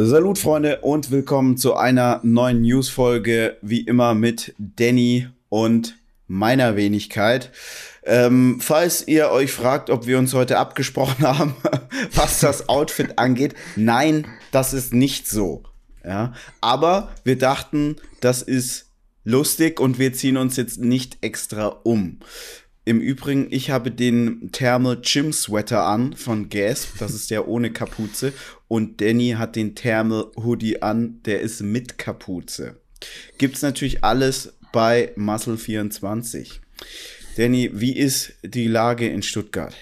Salut Freunde und willkommen zu einer neuen News-Folge, wie immer mit Danny und meiner Wenigkeit. Ähm, falls ihr euch fragt, ob wir uns heute abgesprochen haben, was das Outfit angeht, nein, das ist nicht so. Ja, aber wir dachten, das ist lustig und wir ziehen uns jetzt nicht extra um. Im Übrigen, ich habe den Thermal Gym Sweater an von Gasp, das ist der ohne Kapuze. Und Danny hat den Thermal Hoodie an, der ist mit Kapuze. Gibt's natürlich alles bei Muscle 24. Danny, wie ist die Lage in Stuttgart?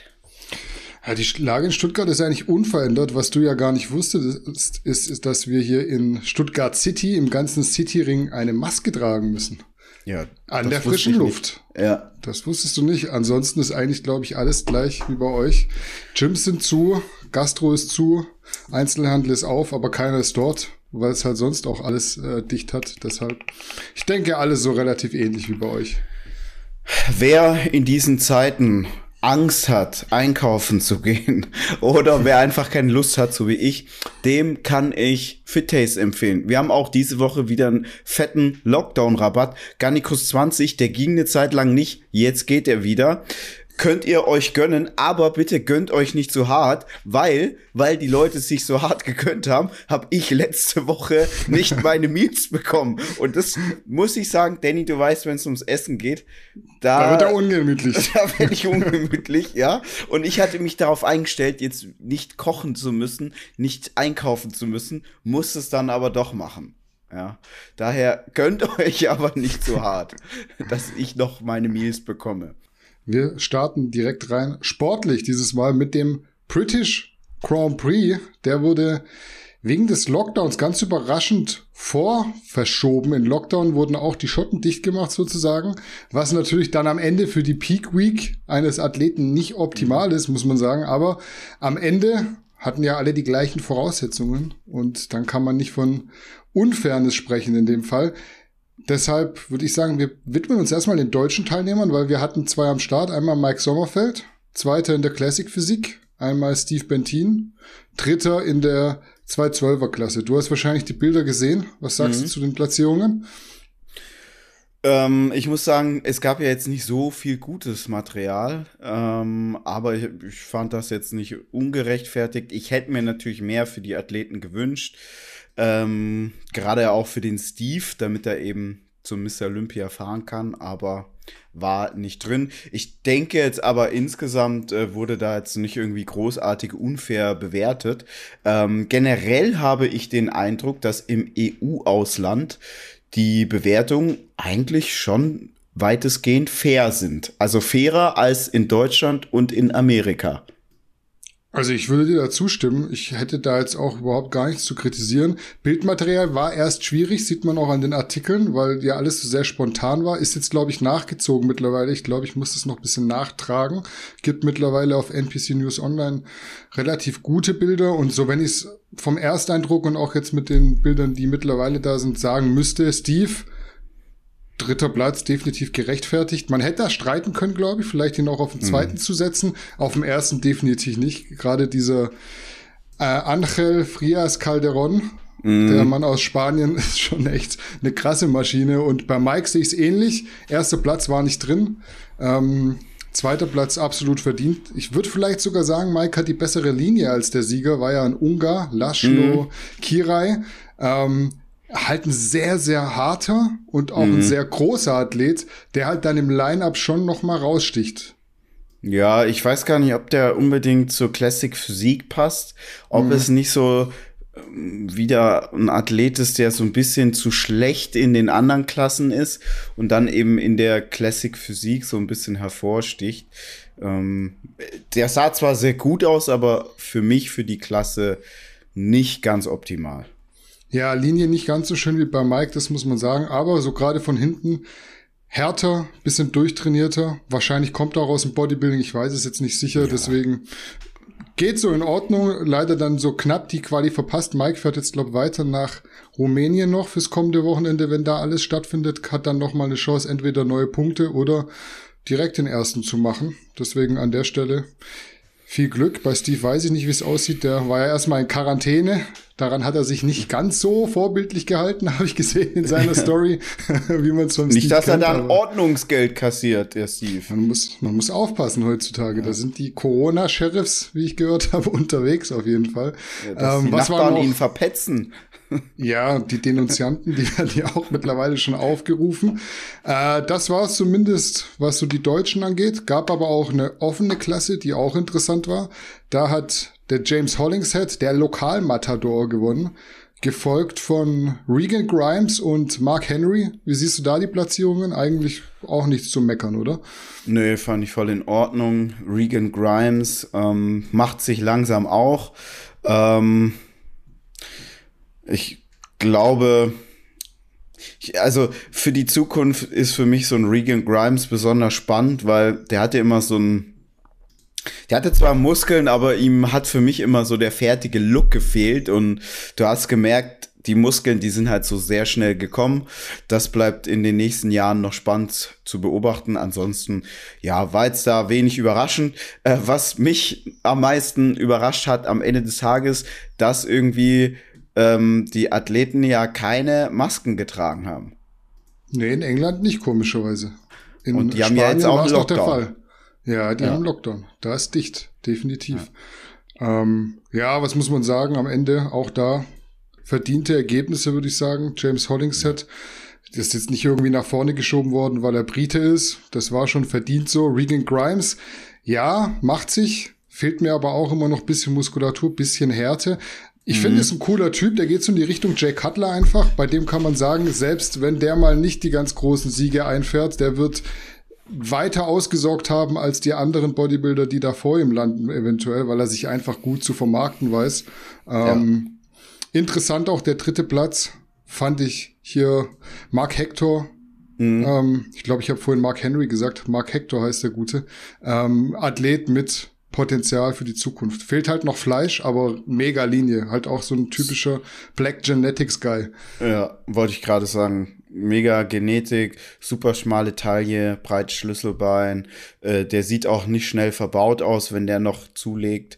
Ja, die Lage in Stuttgart ist eigentlich unverändert. Was du ja gar nicht wusstest, ist, ist, ist, dass wir hier in Stuttgart City, im ganzen Cityring, eine Maske tragen müssen. Ja. An der frischen Luft. Ja. Das wusstest du nicht. Ansonsten ist eigentlich, glaube ich, alles gleich wie bei euch. Gyms sind zu, Gastro ist zu, Einzelhandel ist auf, aber keiner ist dort, weil es halt sonst auch alles äh, dicht hat. Deshalb, ich denke, alles so relativ ähnlich wie bei euch. Wer in diesen Zeiten Angst hat, einkaufen zu gehen oder wer einfach keine Lust hat, so wie ich, dem kann ich FitTaste empfehlen. Wir haben auch diese Woche wieder einen fetten Lockdown-Rabatt. Garnicus 20, der ging eine Zeit lang nicht, jetzt geht er wieder könnt ihr euch gönnen, aber bitte gönnt euch nicht so hart, weil, weil die Leute sich so hart gegönnt haben, habe ich letzte Woche nicht meine Meals bekommen. Und das muss ich sagen, Danny, du weißt, wenn es ums Essen geht, da, da wird er ungemütlich. Da werde ich ungemütlich, ja. Und ich hatte mich darauf eingestellt, jetzt nicht kochen zu müssen, nicht einkaufen zu müssen, muss es dann aber doch machen. Ja, daher gönnt euch aber nicht so hart, dass ich noch meine Meals bekomme. Wir starten direkt rein. Sportlich dieses Mal mit dem British Grand Prix. Der wurde wegen des Lockdowns ganz überraschend vorverschoben. In Lockdown wurden auch die Schotten dicht gemacht sozusagen, was natürlich dann am Ende für die Peak Week eines Athleten nicht optimal ist, muss man sagen. Aber am Ende hatten ja alle die gleichen Voraussetzungen und dann kann man nicht von Unfairness sprechen in dem Fall. Deshalb würde ich sagen, wir widmen uns erstmal den deutschen Teilnehmern, weil wir hatten zwei am Start. Einmal Mike Sommerfeld, zweiter in der Classic Physik, einmal Steve Bentin, dritter in der 212er Klasse. Du hast wahrscheinlich die Bilder gesehen. Was sagst mhm. du zu den Platzierungen? Ähm, ich muss sagen, es gab ja jetzt nicht so viel gutes Material, ähm, aber ich, ich fand das jetzt nicht ungerechtfertigt. Ich hätte mir natürlich mehr für die Athleten gewünscht. Ähm, gerade auch für den Steve, damit er eben zum Mr. Olympia fahren kann, aber war nicht drin. Ich denke jetzt aber insgesamt äh, wurde da jetzt nicht irgendwie großartig unfair bewertet. Ähm, generell habe ich den Eindruck, dass im EU-Ausland die Bewertungen eigentlich schon weitestgehend fair sind. Also fairer als in Deutschland und in Amerika. Also ich würde dir da zustimmen. Ich hätte da jetzt auch überhaupt gar nichts zu kritisieren. Bildmaterial war erst schwierig, sieht man auch an den Artikeln, weil ja alles so sehr spontan war. Ist jetzt, glaube ich, nachgezogen mittlerweile. Ich glaube, ich muss das noch ein bisschen nachtragen. Gibt mittlerweile auf NPC News Online relativ gute Bilder. Und so, wenn ich es vom Ersteindruck und auch jetzt mit den Bildern, die mittlerweile da sind, sagen müsste, Steve dritter Platz definitiv gerechtfertigt. Man hätte da streiten können, glaube ich, vielleicht ihn auch auf den mhm. zweiten mhm. zu setzen. Auf dem ersten definitiv nicht. Gerade dieser äh, Angel Frias Calderon, mhm. der Mann aus Spanien, ist schon echt eine krasse Maschine. Und bei Mike sehe ich es ähnlich. Erster Platz war nicht drin. Ähm, zweiter Platz absolut verdient. Ich würde vielleicht sogar sagen, Mike hat die bessere Linie als der Sieger. War ja ein Ungar, Laszlo mhm. Kirai. Ähm, halt ein sehr, sehr harter und auch mhm. ein sehr großer Athlet, der halt dann im Line-Up schon noch mal raussticht. Ja, ich weiß gar nicht, ob der unbedingt zur Classic Physik passt, ob mhm. es nicht so ähm, wieder ein Athlet ist, der so ein bisschen zu schlecht in den anderen Klassen ist und dann eben in der Classic Physik so ein bisschen hervorsticht. Ähm, der sah zwar sehr gut aus, aber für mich, für die Klasse nicht ganz optimal. Ja, Linie nicht ganz so schön wie bei Mike, das muss man sagen, aber so gerade von hinten härter, bisschen durchtrainierter. Wahrscheinlich kommt auch aus dem Bodybuilding, ich weiß es jetzt nicht sicher, ja. deswegen geht so in Ordnung. Leider dann so knapp die Quali verpasst. Mike fährt jetzt, glaube weiter nach Rumänien noch fürs kommende Wochenende. Wenn da alles stattfindet, hat dann noch mal eine Chance, entweder neue Punkte oder direkt den ersten zu machen. Deswegen an der Stelle Viel Glück. Bei Steve weiß ich nicht, wie es aussieht. Der war ja erstmal in Quarantäne. Daran hat er sich nicht ganz so vorbildlich gehalten, habe ich gesehen in seiner Story, wie man es vom Nicht, Steve dass kennt, er dann Ordnungsgeld kassiert, der Steve. Man muss, man muss aufpassen heutzutage. Ja. Da sind die Corona-Sheriffs, wie ich gehört habe, unterwegs auf jeden Fall. Ja, dass ähm, die was Nachbarn ihn verpetzen. Ja, die Denunzianten, die werden ja auch mittlerweile schon aufgerufen. Äh, das war es zumindest, was so die Deutschen angeht. Gab aber auch eine offene Klasse, die auch interessant war. Da hat der James Hollingshead, der Lokalmatador, gewonnen. Gefolgt von Regan Grimes und Mark Henry. Wie siehst du da die Platzierungen? Eigentlich auch nichts zu meckern, oder? Nö, fand ich voll in Ordnung. Regan Grimes ähm, macht sich langsam auch. Ähm ich glaube, ich, also für die Zukunft ist für mich so ein Regan Grimes besonders spannend, weil der hatte immer so ein der hatte zwar Muskeln, aber ihm hat für mich immer so der fertige Look gefehlt und du hast gemerkt, die Muskeln, die sind halt so sehr schnell gekommen. Das bleibt in den nächsten Jahren noch spannend zu beobachten. Ansonsten, ja, war jetzt da wenig überraschend. Äh, was mich am meisten überrascht hat am Ende des Tages, dass irgendwie ähm, die Athleten ja keine Masken getragen haben. Nee, in England nicht, komischerweise. In Und die Spanien haben ja jetzt auch Lockdown. der Fall. Ja, die ja. haben Lockdown. Da ist dicht, definitiv. Ja. Ähm, ja, was muss man sagen? Am Ende auch da verdiente Ergebnisse, würde ich sagen. James Hollingshead, das ist jetzt nicht irgendwie nach vorne geschoben worden, weil er Brite ist. Das war schon verdient so. Regan Grimes, ja, macht sich. Fehlt mir aber auch immer noch bisschen Muskulatur, bisschen Härte. Ich mhm. finde, es ein cooler Typ, der geht so in die Richtung Jay Cutler einfach. Bei dem kann man sagen, selbst wenn der mal nicht die ganz großen Siege einfährt, der wird weiter ausgesorgt haben als die anderen Bodybuilder, die da vor ihm landen, eventuell, weil er sich einfach gut zu vermarkten weiß. Ähm, ja. Interessant auch der dritte Platz, fand ich hier Mark Hector. Mhm. Ähm, ich glaube, ich habe vorhin Mark Henry gesagt. Mark Hector heißt der Gute. Ähm, Athlet mit Potenzial für die Zukunft. Fehlt halt noch Fleisch, aber mega Linie. Halt auch so ein typischer Black Genetics Guy. Ja, wollte ich gerade sagen. Mega Genetik, super schmale Taille, breites Schlüsselbein. Äh, der sieht auch nicht schnell verbaut aus, wenn der noch zulegt.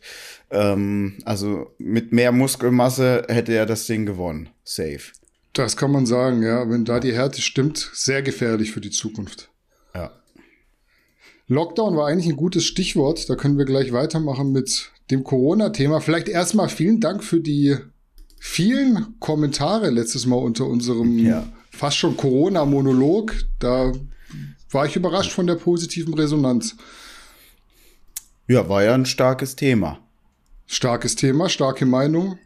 Ähm, also mit mehr Muskelmasse hätte er das Ding gewonnen. Safe. Das kann man sagen, ja. Wenn da die Härte stimmt, sehr gefährlich für die Zukunft. Lockdown war eigentlich ein gutes Stichwort. Da können wir gleich weitermachen mit dem Corona-Thema. Vielleicht erstmal vielen Dank für die vielen Kommentare letztes Mal unter unserem ja. fast schon Corona-Monolog. Da war ich überrascht von der positiven Resonanz. Ja, war ja ein starkes Thema. Starkes Thema, starke Meinung,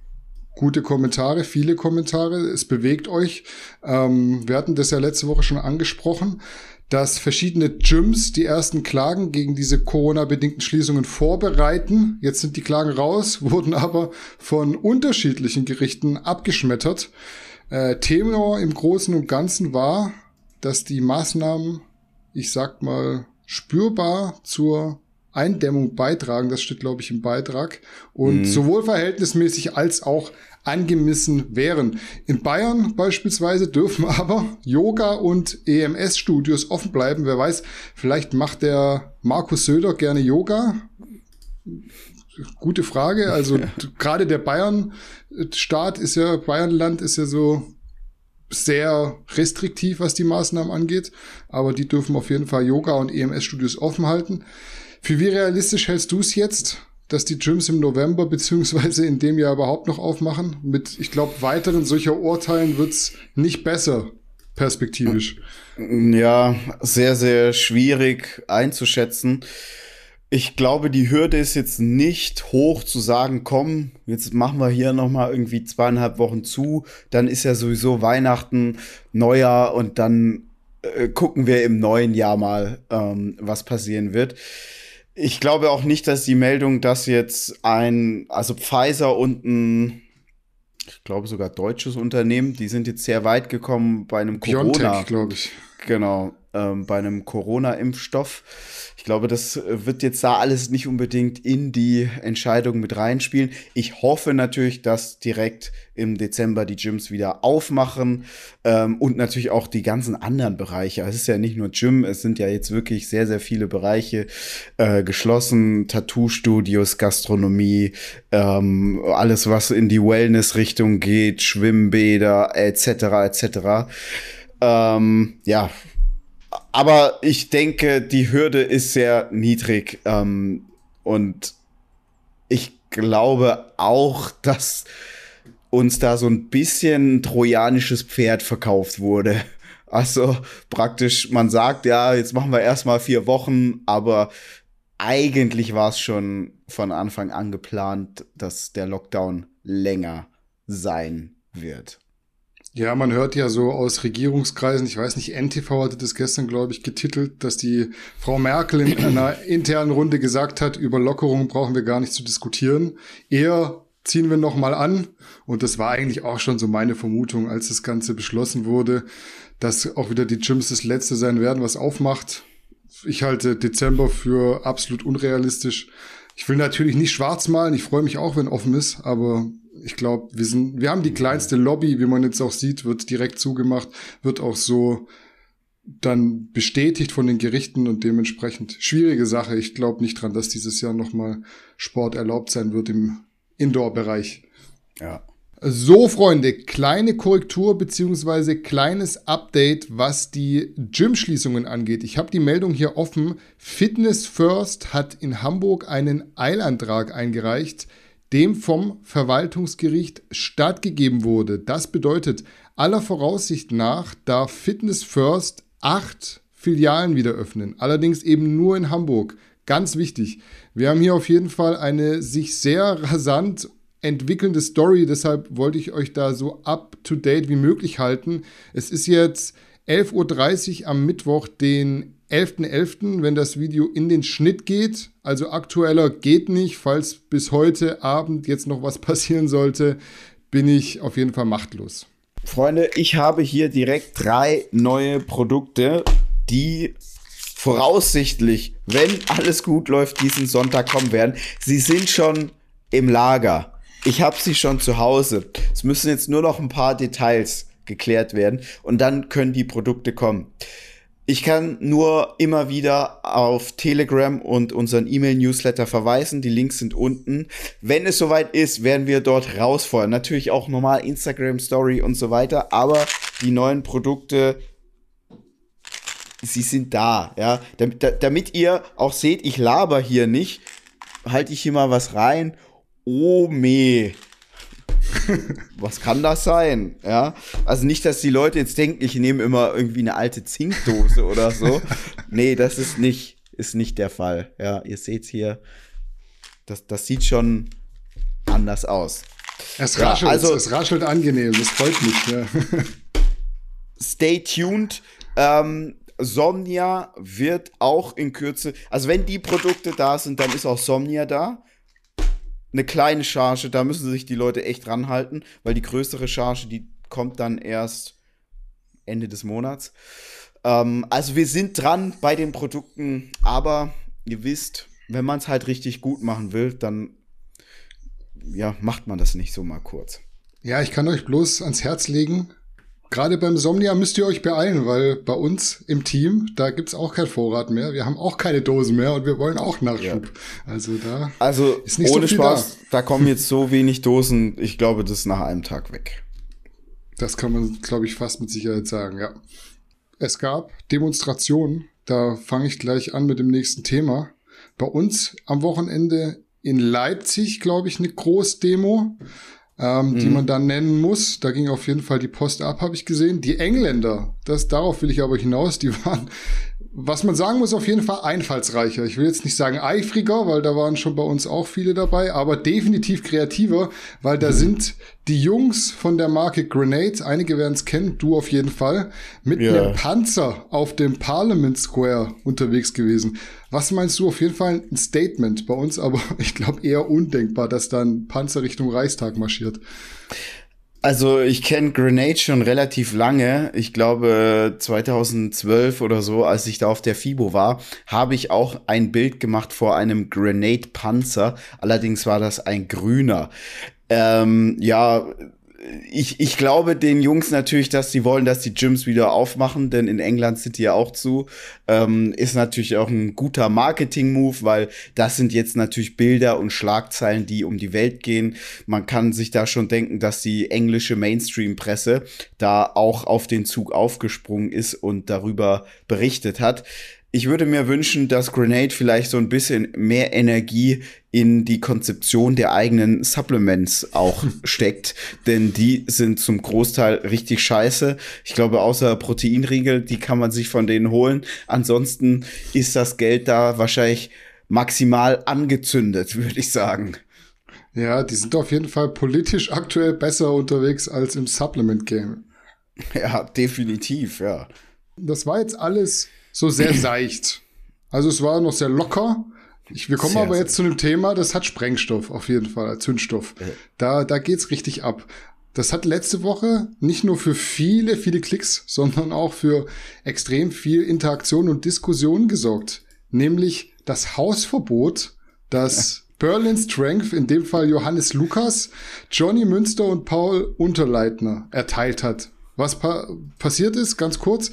gute Kommentare, viele Kommentare. Es bewegt euch. Ähm, wir hatten das ja letzte Woche schon angesprochen dass verschiedene Gyms die ersten Klagen gegen diese Corona-bedingten Schließungen vorbereiten. Jetzt sind die Klagen raus, wurden aber von unterschiedlichen Gerichten abgeschmettert. Äh, Thema im Großen und Ganzen war, dass die Maßnahmen, ich sag mal, spürbar zur Eindämmung beitragen. Das steht, glaube ich, im Beitrag. Und mhm. sowohl verhältnismäßig als auch angemessen wären. In Bayern beispielsweise dürfen aber Yoga und EMS-Studios offen bleiben. Wer weiß, vielleicht macht der Markus Söder gerne Yoga. Gute Frage. Also gerade der Bayern-Staat ist ja, Bayernland ist ja so sehr restriktiv, was die Maßnahmen angeht. Aber die dürfen auf jeden Fall Yoga und EMS-Studios offen halten. Für wie realistisch hältst du es jetzt? Dass die Gyms im November beziehungsweise in dem Jahr überhaupt noch aufmachen. Mit, ich glaube, weiteren solcher Urteilen wird's nicht besser, perspektivisch. Ja, sehr, sehr schwierig einzuschätzen. Ich glaube, die Hürde ist jetzt nicht hoch zu sagen, komm, jetzt machen wir hier noch mal irgendwie zweieinhalb Wochen zu, dann ist ja sowieso Weihnachten, Neujahr und dann äh, gucken wir im neuen Jahr mal, ähm, was passieren wird. Ich glaube auch nicht, dass die Meldung, dass jetzt ein, also Pfizer und ein, ich glaube sogar deutsches Unternehmen, die sind jetzt sehr weit gekommen bei einem Corona. glaube ich. Genau. Ähm, bei einem Corona-Impfstoff. Ich glaube, das wird jetzt da alles nicht unbedingt in die Entscheidung mit reinspielen. Ich hoffe natürlich, dass direkt im Dezember die Gyms wieder aufmachen ähm, und natürlich auch die ganzen anderen Bereiche. Es ist ja nicht nur Gym, es sind ja jetzt wirklich sehr, sehr viele Bereiche äh, geschlossen. Tattoo-Studios, Gastronomie, ähm, alles, was in die Wellness-Richtung geht, Schwimmbäder etc. etc. Ähm, ja, aber ich denke, die Hürde ist sehr niedrig ähm, und ich glaube auch, dass uns da so ein bisschen trojanisches Pferd verkauft wurde. Also praktisch, man sagt, ja, jetzt machen wir erstmal vier Wochen, aber eigentlich war es schon von Anfang an geplant, dass der Lockdown länger sein wird. Ja, man hört ja so aus Regierungskreisen, ich weiß nicht, NTV hatte das gestern, glaube ich, getitelt, dass die Frau Merkel in einer internen Runde gesagt hat, über Lockerungen brauchen wir gar nicht zu diskutieren. Eher ziehen wir noch mal an. Und das war eigentlich auch schon so meine Vermutung, als das Ganze beschlossen wurde, dass auch wieder die Gyms das letzte sein werden, was aufmacht. Ich halte Dezember für absolut unrealistisch. Ich will natürlich nicht schwarz malen. Ich freue mich auch, wenn offen ist, aber ich glaube, wir sind, wir haben die kleinste Lobby, wie man jetzt auch sieht, wird direkt zugemacht, wird auch so dann bestätigt von den Gerichten und dementsprechend schwierige Sache. Ich glaube nicht dran, dass dieses Jahr nochmal Sport erlaubt sein wird im Indoor-Bereich. Ja. So, Freunde, kleine Korrektur beziehungsweise kleines Update, was die Gym-Schließungen angeht. Ich habe die Meldung hier offen. Fitness First hat in Hamburg einen Eilantrag eingereicht, dem vom Verwaltungsgericht stattgegeben wurde. Das bedeutet, aller Voraussicht nach darf Fitness First acht Filialen wieder öffnen. Allerdings eben nur in Hamburg. Ganz wichtig. Wir haben hier auf jeden Fall eine sich sehr rasant entwickelnde Story, deshalb wollte ich euch da so up-to-date wie möglich halten. Es ist jetzt 11.30 Uhr am Mittwoch, den 11.11., .11., wenn das Video in den Schnitt geht. Also aktueller geht nicht. Falls bis heute Abend jetzt noch was passieren sollte, bin ich auf jeden Fall machtlos. Freunde, ich habe hier direkt drei neue Produkte, die voraussichtlich, wenn alles gut läuft, diesen Sonntag kommen werden. Sie sind schon im Lager. Ich habe sie schon zu Hause. Es müssen jetzt nur noch ein paar Details geklärt werden und dann können die Produkte kommen. Ich kann nur immer wieder auf Telegram und unseren E-Mail-Newsletter verweisen. Die Links sind unten. Wenn es soweit ist, werden wir dort rausfeuern. Natürlich auch normal Instagram Story und so weiter. Aber die neuen Produkte, sie sind da, ja. Damit, damit ihr auch seht, ich laber hier nicht, halte ich hier mal was rein oh meh. Was kann das sein? Ja, also nicht, dass die Leute jetzt denken, ich nehme immer irgendwie eine alte Zinkdose oder so. Nee, das ist nicht, ist nicht der Fall. Ja, ihr seht's hier. Das, das sieht schon anders aus. Es raschelt, ja, also, es raschelt angenehm, das freut mich. Ja. Stay tuned. Ähm, Somnia wird auch in Kürze, also wenn die Produkte da sind, dann ist auch Somnia da eine kleine Charge, da müssen sich die Leute echt ranhalten, weil die größere Charge, die kommt dann erst Ende des Monats. Ähm, also wir sind dran bei den Produkten, aber ihr wisst, wenn man es halt richtig gut machen will, dann ja, macht man das nicht so mal kurz. Ja, ich kann euch bloß ans Herz legen, Gerade beim Somnia müsst ihr euch beeilen, weil bei uns im Team, da gibt's auch kein Vorrat mehr. Wir haben auch keine Dosen mehr und wir wollen auch Nachschub. Ja. Also da also ist nicht ohne so Spaß, da. da kommen jetzt so wenig Dosen. Ich glaube, das ist nach einem Tag weg. Das kann man, glaube ich, fast mit Sicherheit sagen, ja. Es gab Demonstrationen. Da fange ich gleich an mit dem nächsten Thema. Bei uns am Wochenende in Leipzig, glaube ich, eine Großdemo ähm, mhm. die man dann nennen muss. Da ging auf jeden Fall die Post ab, habe ich gesehen. Die Engländer, das darauf will ich aber hinaus, die waren was man sagen muss, auf jeden Fall einfallsreicher. Ich will jetzt nicht sagen eifriger, weil da waren schon bei uns auch viele dabei, aber definitiv kreativer, weil da mhm. sind die Jungs von der Marke Grenade, einige werden es kennen, du auf jeden Fall, mit ja. einem Panzer auf dem Parliament Square unterwegs gewesen. Was meinst du? Auf jeden Fall ein Statement bei uns, aber ich glaube eher undenkbar, dass da ein Panzer Richtung Reichstag marschiert. Also ich kenne Grenade schon relativ lange. Ich glaube 2012 oder so, als ich da auf der FIBO war, habe ich auch ein Bild gemacht vor einem Grenade Panzer. Allerdings war das ein grüner. Ähm, ja, ich, ich glaube den Jungs natürlich, dass sie wollen, dass die Gyms wieder aufmachen, denn in England sind die ja auch zu. Ähm, ist natürlich auch ein guter Marketing-Move, weil das sind jetzt natürlich Bilder und Schlagzeilen, die um die Welt gehen. Man kann sich da schon denken, dass die englische Mainstream-Presse da auch auf den Zug aufgesprungen ist und darüber berichtet hat ich würde mir wünschen, dass Grenade vielleicht so ein bisschen mehr Energie in die Konzeption der eigenen Supplements auch steckt, denn die sind zum Großteil richtig scheiße. Ich glaube, außer Proteinriegel, die kann man sich von denen holen. Ansonsten ist das Geld da wahrscheinlich maximal angezündet, würde ich sagen. Ja, die sind auf jeden Fall politisch aktuell besser unterwegs als im Supplement Game. Ja, definitiv, ja. Das war jetzt alles so sehr seicht. Also es war noch sehr locker. Ich, wir kommen sehr, aber jetzt zu einem Thema, das hat Sprengstoff auf jeden Fall, Zündstoff. Ja. Da, da geht's richtig ab. Das hat letzte Woche nicht nur für viele, viele Klicks, sondern auch für extrem viel Interaktion und Diskussion gesorgt. Nämlich das Hausverbot, das. Berlin Strength, in dem Fall Johannes Lukas, Johnny Münster und Paul Unterleitner erteilt hat. Was pa passiert ist, ganz kurz,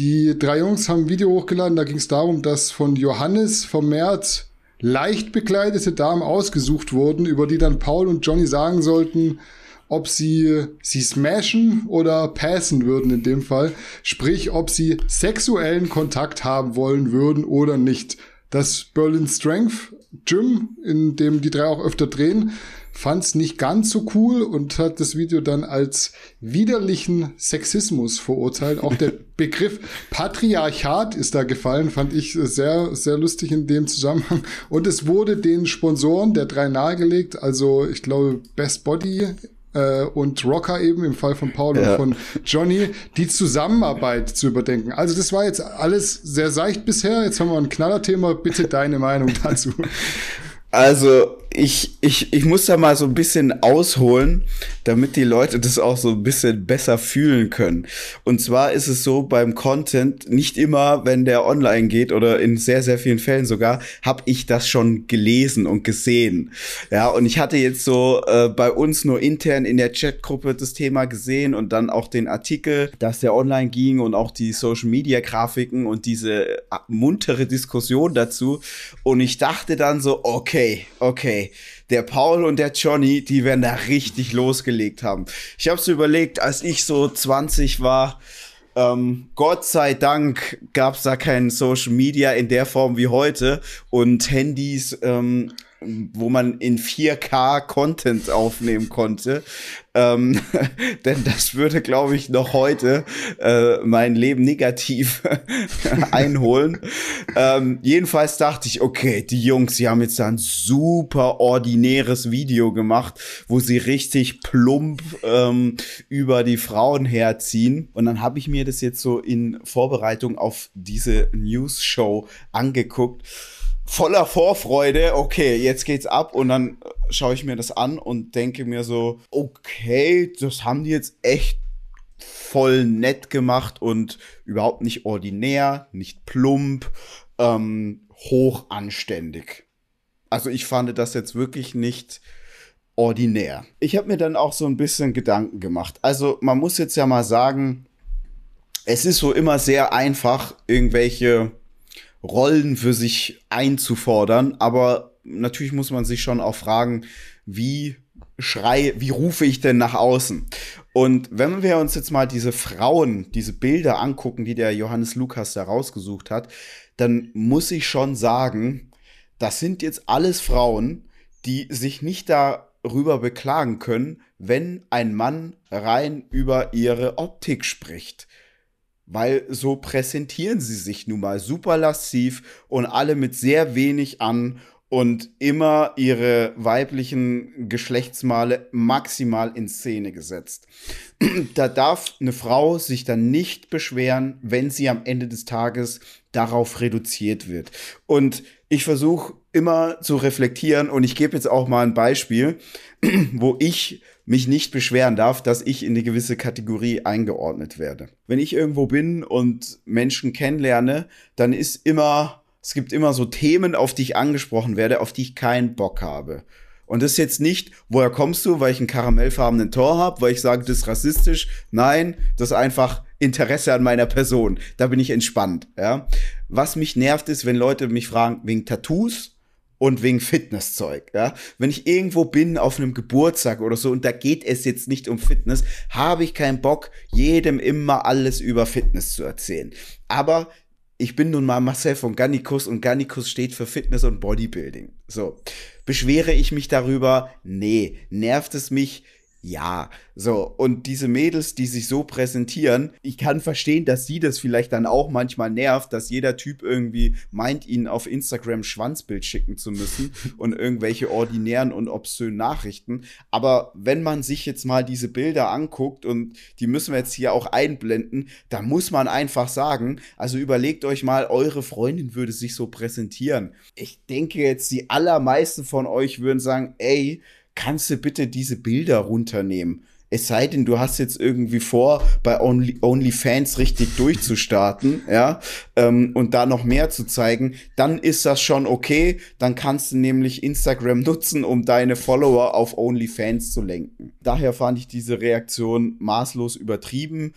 die drei Jungs haben ein Video hochgeladen, da ging es darum, dass von Johannes vermehrt leicht bekleidete Damen ausgesucht wurden, über die dann Paul und Johnny sagen sollten, ob sie sie smashen oder passen würden in dem Fall. Sprich, ob sie sexuellen Kontakt haben wollen würden oder nicht. Das Berlin Strength Gym, in dem die drei auch öfter drehen, fand es nicht ganz so cool und hat das Video dann als widerlichen Sexismus verurteilt. Auch der Begriff Patriarchat ist da gefallen, fand ich sehr, sehr lustig in dem Zusammenhang. Und es wurde den Sponsoren der drei nahegelegt, also ich glaube Best Body äh, und Rocker eben im Fall von Paul ja. und von Johnny, die Zusammenarbeit zu überdenken. Also das war jetzt alles sehr seicht bisher. Jetzt haben wir ein Knallerthema. Bitte deine Meinung dazu. Also ich, ich, ich muss da mal so ein bisschen ausholen, damit die Leute das auch so ein bisschen besser fühlen können. Und zwar ist es so beim Content, nicht immer, wenn der online geht oder in sehr, sehr vielen Fällen sogar, habe ich das schon gelesen und gesehen. Ja, und ich hatte jetzt so äh, bei uns nur intern in der Chatgruppe das Thema gesehen und dann auch den Artikel, dass der online ging und auch die Social Media Grafiken und diese äh, muntere Diskussion dazu. Und ich dachte dann so, okay, okay ey, der Paul und der Johnny, die werden da richtig losgelegt haben. Ich habe so überlegt, als ich so 20 war, ähm, Gott sei Dank gab es da kein Social Media in der Form wie heute und Handys ähm, wo man in 4K Content aufnehmen konnte. Ähm, denn das würde, glaube ich, noch heute äh, mein Leben negativ einholen. Ähm, jedenfalls dachte ich, okay, die Jungs, die haben jetzt ein super ordinäres Video gemacht, wo sie richtig plump ähm, über die Frauen herziehen. Und dann habe ich mir das jetzt so in Vorbereitung auf diese News-Show angeguckt voller Vorfreude, okay, jetzt geht's ab und dann schaue ich mir das an und denke mir so, okay, das haben die jetzt echt voll nett gemacht und überhaupt nicht ordinär, nicht plump, ähm, hoch anständig. Also ich fand das jetzt wirklich nicht ordinär. Ich habe mir dann auch so ein bisschen Gedanken gemacht. Also man muss jetzt ja mal sagen, es ist so immer sehr einfach, irgendwelche Rollen für sich einzufordern, aber natürlich muss man sich schon auch fragen, wie schrei, wie rufe ich denn nach außen? Und wenn wir uns jetzt mal diese Frauen, diese Bilder angucken, die der Johannes Lukas da rausgesucht hat, dann muss ich schon sagen, das sind jetzt alles Frauen, die sich nicht darüber beklagen können, wenn ein Mann rein über ihre Optik spricht weil so präsentieren sie sich nun mal super lasziv und alle mit sehr wenig an und immer ihre weiblichen Geschlechtsmale maximal in Szene gesetzt. da darf eine Frau sich dann nicht beschweren, wenn sie am Ende des Tages darauf reduziert wird. Und ich versuche immer zu reflektieren und ich gebe jetzt auch mal ein Beispiel, wo ich mich nicht beschweren darf, dass ich in eine gewisse Kategorie eingeordnet werde. Wenn ich irgendwo bin und Menschen kennenlerne, dann ist immer, es gibt immer so Themen, auf die ich angesprochen werde, auf die ich keinen Bock habe. Und das ist jetzt nicht, woher kommst du, weil ich einen karamellfarbenen Tor habe, weil ich sage, das ist rassistisch. Nein, das ist einfach Interesse an meiner Person. Da bin ich entspannt. Ja. Was mich nervt, ist, wenn Leute mich fragen wegen Tattoos und wegen Fitnesszeug. Ja? Wenn ich irgendwo bin auf einem Geburtstag oder so und da geht es jetzt nicht um Fitness, habe ich keinen Bock, jedem immer alles über Fitness zu erzählen. Aber ich bin nun mal Marcel von Gannikus und Gannikus steht für Fitness und Bodybuilding. So. Beschwere ich mich darüber? Nee. Nervt es mich? Ja, so, und diese Mädels, die sich so präsentieren, ich kann verstehen, dass sie das vielleicht dann auch manchmal nervt, dass jeder Typ irgendwie meint, ihnen auf Instagram Schwanzbild schicken zu müssen und irgendwelche ordinären und obszönen Nachrichten. Aber wenn man sich jetzt mal diese Bilder anguckt und die müssen wir jetzt hier auch einblenden, da muss man einfach sagen, also überlegt euch mal, eure Freundin würde sich so präsentieren. Ich denke jetzt, die allermeisten von euch würden sagen, ey, kannst du bitte diese Bilder runternehmen? Es sei denn, du hast jetzt irgendwie vor, bei Only, OnlyFans richtig durchzustarten, ja, ähm, und da noch mehr zu zeigen, dann ist das schon okay. Dann kannst du nämlich Instagram nutzen, um deine Follower auf OnlyFans zu lenken. Daher fand ich diese Reaktion maßlos übertrieben.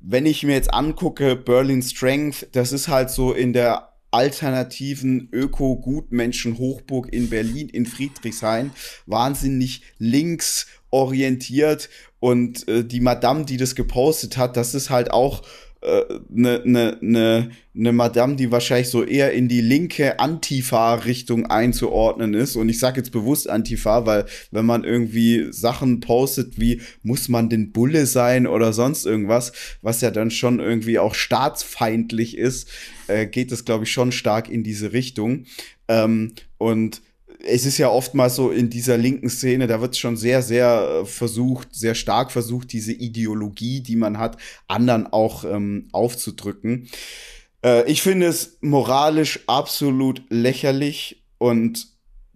Wenn ich mir jetzt angucke, Berlin Strength, das ist halt so in der alternativen Öko-Gutmenschen-Hochburg in Berlin, in Friedrichshain, wahnsinnig links orientiert und äh, die Madame, die das gepostet hat, das ist halt auch eine, eine, eine, eine Madame, die wahrscheinlich so eher in die linke Antifa-Richtung einzuordnen ist. Und ich sage jetzt bewusst Antifa, weil wenn man irgendwie Sachen postet wie, muss man denn Bulle sein oder sonst irgendwas, was ja dann schon irgendwie auch staatsfeindlich ist, äh, geht es, glaube ich, schon stark in diese Richtung. Ähm, und es ist ja oftmals so in dieser linken Szene, da wird schon sehr, sehr äh, versucht, sehr stark versucht, diese Ideologie, die man hat, anderen auch ähm, aufzudrücken. Äh, ich finde es moralisch absolut lächerlich und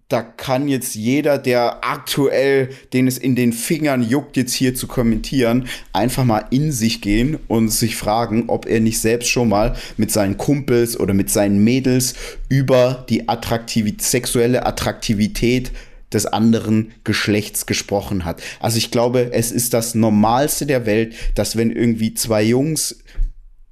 da kann jetzt jeder, der aktuell, den es in den Fingern juckt, jetzt hier zu kommentieren, einfach mal in sich gehen und sich fragen, ob er nicht selbst schon mal mit seinen Kumpels oder mit seinen Mädels über die Attraktivität, sexuelle Attraktivität des anderen Geschlechts gesprochen hat. Also ich glaube, es ist das Normalste der Welt, dass wenn irgendwie zwei Jungs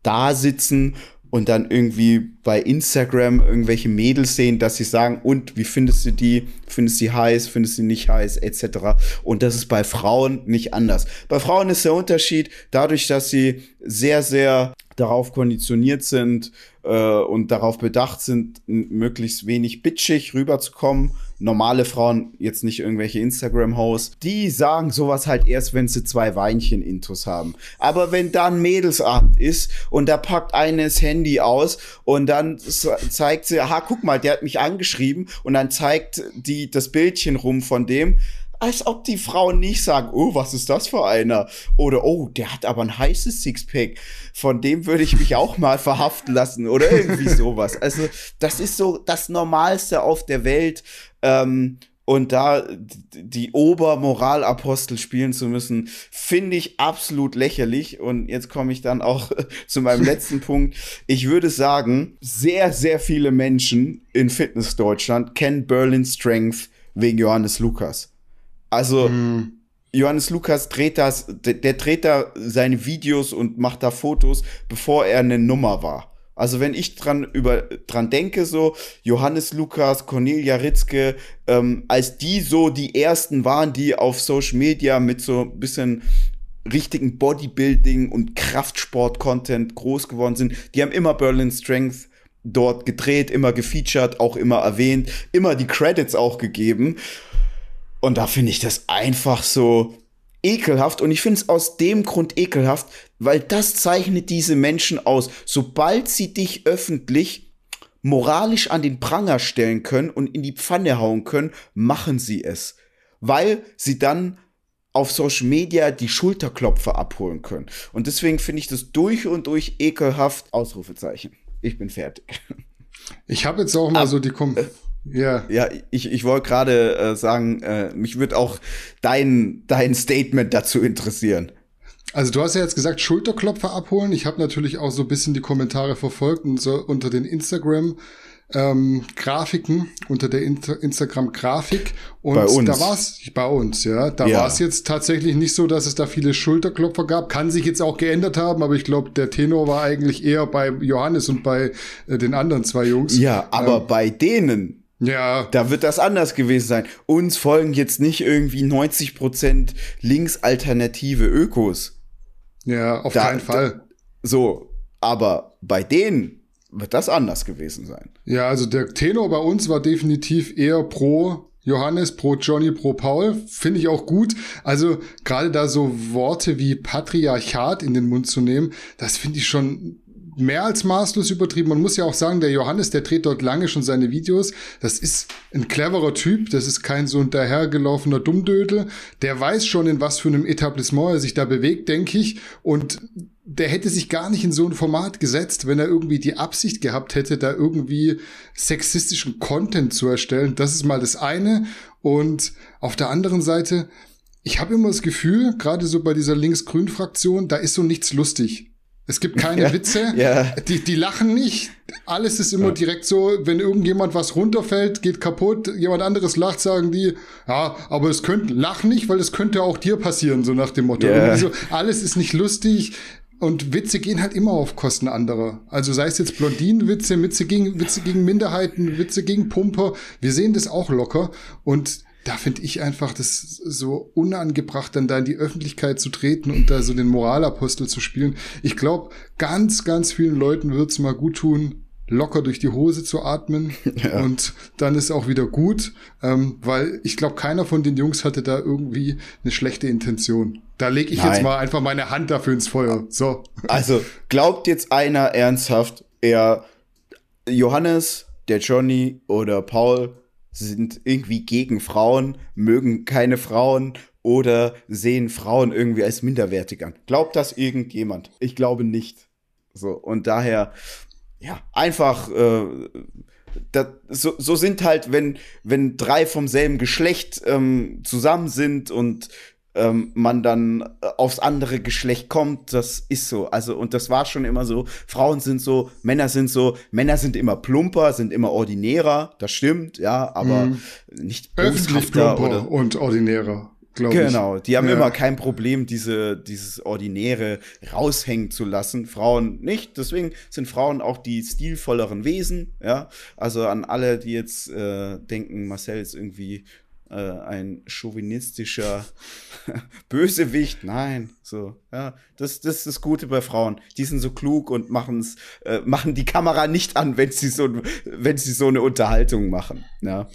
da sitzen und dann irgendwie bei Instagram irgendwelche Mädels sehen, dass sie sagen, und wie findest du die? Findest du sie heiß? Findest du sie nicht heiß? Etc. Und das ist bei Frauen nicht anders. Bei Frauen ist der Unterschied dadurch, dass sie sehr, sehr darauf konditioniert sind äh, und darauf bedacht sind, möglichst wenig bitchig rüberzukommen normale Frauen, jetzt nicht irgendwelche Instagram-Hosts, die sagen sowas halt erst, wenn sie zwei Weinchen-Intus haben. Aber wenn dann Mädelsabend ist und da packt eine das Handy aus und dann zeigt sie, aha, guck mal, der hat mich angeschrieben und dann zeigt die das Bildchen rum von dem, als ob die Frauen nicht sagen, oh, was ist das für einer? Oder, oh, der hat aber ein heißes Sixpack. Von dem würde ich mich auch mal verhaften lassen oder irgendwie sowas. Also, das ist so das Normalste auf der Welt. Ähm, und da die Obermoralapostel spielen zu müssen, finde ich absolut lächerlich. Und jetzt komme ich dann auch zu meinem letzten Punkt. Ich würde sagen, sehr, sehr viele Menschen in Fitness Deutschland kennen Berlin Strength wegen Johannes Lukas. Also, mm. Johannes Lukas dreht das, der, der dreht da seine Videos und macht da Fotos, bevor er eine Nummer war. Also wenn ich dran über dran denke, so Johannes Lukas, Cornelia Ritzke, ähm, als die so die ersten waren, die auf Social Media mit so ein bisschen richtigen Bodybuilding und Kraftsport-Content groß geworden sind, die haben immer Berlin Strength dort gedreht, immer gefeatured, auch immer erwähnt, immer die Credits auch gegeben. Und da finde ich das einfach so, ekelhaft und ich finde es aus dem Grund ekelhaft, weil das zeichnet diese Menschen aus. Sobald sie dich öffentlich moralisch an den Pranger stellen können und in die Pfanne hauen können, machen sie es, weil sie dann auf Social Media die Schulterklopfer abholen können. Und deswegen finde ich das durch und durch ekelhaft. Ausrufezeichen. Ich bin fertig. Ich habe jetzt auch mal Ab, so die Kom äh, Ja. Ja, ich, ich wollte gerade äh, sagen, äh, mich würde auch dein, dein Statement dazu interessieren. Also du hast ja jetzt gesagt, Schulterklopfer abholen. Ich habe natürlich auch so ein bisschen die Kommentare verfolgt und so unter den Instagram ähm, Grafiken, unter der Instagram-Grafik. Und bei uns. da war es bei uns, ja. Da ja. war es jetzt tatsächlich nicht so, dass es da viele Schulterklopfer gab. Kann sich jetzt auch geändert haben, aber ich glaube, der Tenor war eigentlich eher bei Johannes und bei äh, den anderen zwei Jungs. Ja, aber ähm, bei denen ja. Da wird das anders gewesen sein. Uns folgen jetzt nicht irgendwie 90% linksalternative Ökos. Ja, auf da, keinen Fall. Da, so, aber bei denen wird das anders gewesen sein. Ja, also der Tenor bei uns war definitiv eher pro Johannes, pro Johnny, pro Paul. Finde ich auch gut. Also gerade da so Worte wie Patriarchat in den Mund zu nehmen, das finde ich schon mehr als maßlos übertrieben. Man muss ja auch sagen, der Johannes, der dreht dort lange schon seine Videos. Das ist ein cleverer Typ. Das ist kein so ein dahergelaufener Dummdödel. Der weiß schon, in was für einem Etablissement er sich da bewegt, denke ich. Und der hätte sich gar nicht in so ein Format gesetzt, wenn er irgendwie die Absicht gehabt hätte, da irgendwie sexistischen Content zu erstellen. Das ist mal das eine. Und auf der anderen Seite, ich habe immer das Gefühl, gerade so bei dieser Links-Grün-Fraktion, da ist so nichts lustig. Es gibt keine ja, Witze. Ja. Die, die lachen nicht. Alles ist immer ja. direkt so, wenn irgendjemand was runterfällt, geht kaputt, jemand anderes lacht, sagen die, ja, aber es könnte, lach nicht, weil es könnte auch dir passieren, so nach dem Motto. Yeah. So, alles ist nicht lustig. Und Witze gehen halt immer auf Kosten anderer. Also sei es jetzt Blondinenwitze, Witze gegen, Witze gegen Minderheiten, Witze gegen Pumper. Wir sehen das auch locker. Und da finde ich einfach das so unangebracht, dann da in die Öffentlichkeit zu treten und da so den Moralapostel zu spielen. Ich glaube, ganz, ganz vielen Leuten wird's mal gut tun, locker durch die Hose zu atmen ja. und dann ist auch wieder gut, ähm, weil ich glaube, keiner von den Jungs hatte da irgendwie eine schlechte Intention. Da lege ich Nein. jetzt mal einfach meine Hand dafür ins Feuer. So. Also glaubt jetzt einer ernsthaft, er Johannes, der Johnny oder Paul sind irgendwie gegen Frauen, mögen keine Frauen oder sehen Frauen irgendwie als minderwertig an. Glaubt das irgendjemand? Ich glaube nicht. So, und daher, ja, einfach, äh, das, so, so sind halt, wenn, wenn drei vom selben Geschlecht ähm, zusammen sind und ähm, man dann äh, aufs andere Geschlecht kommt, das ist so. Also, und das war schon immer so. Frauen sind so, Männer sind so, Männer sind immer plumper, sind immer ordinärer, das stimmt, ja, aber mm. nicht öffentlich plumper oder, und ordinärer. Genau, die haben ja. immer kein Problem, diese, dieses Ordinäre raushängen zu lassen. Frauen nicht. Deswegen sind Frauen auch die stilvolleren Wesen. Ja, also an alle, die jetzt äh, denken, Marcel ist irgendwie äh, ein chauvinistischer Bösewicht. Nein, so, ja, das, das ist das Gute bei Frauen. Die sind so klug und machen's, äh, machen die Kamera nicht an, wenn sie so, wenn sie so eine Unterhaltung machen. Ja.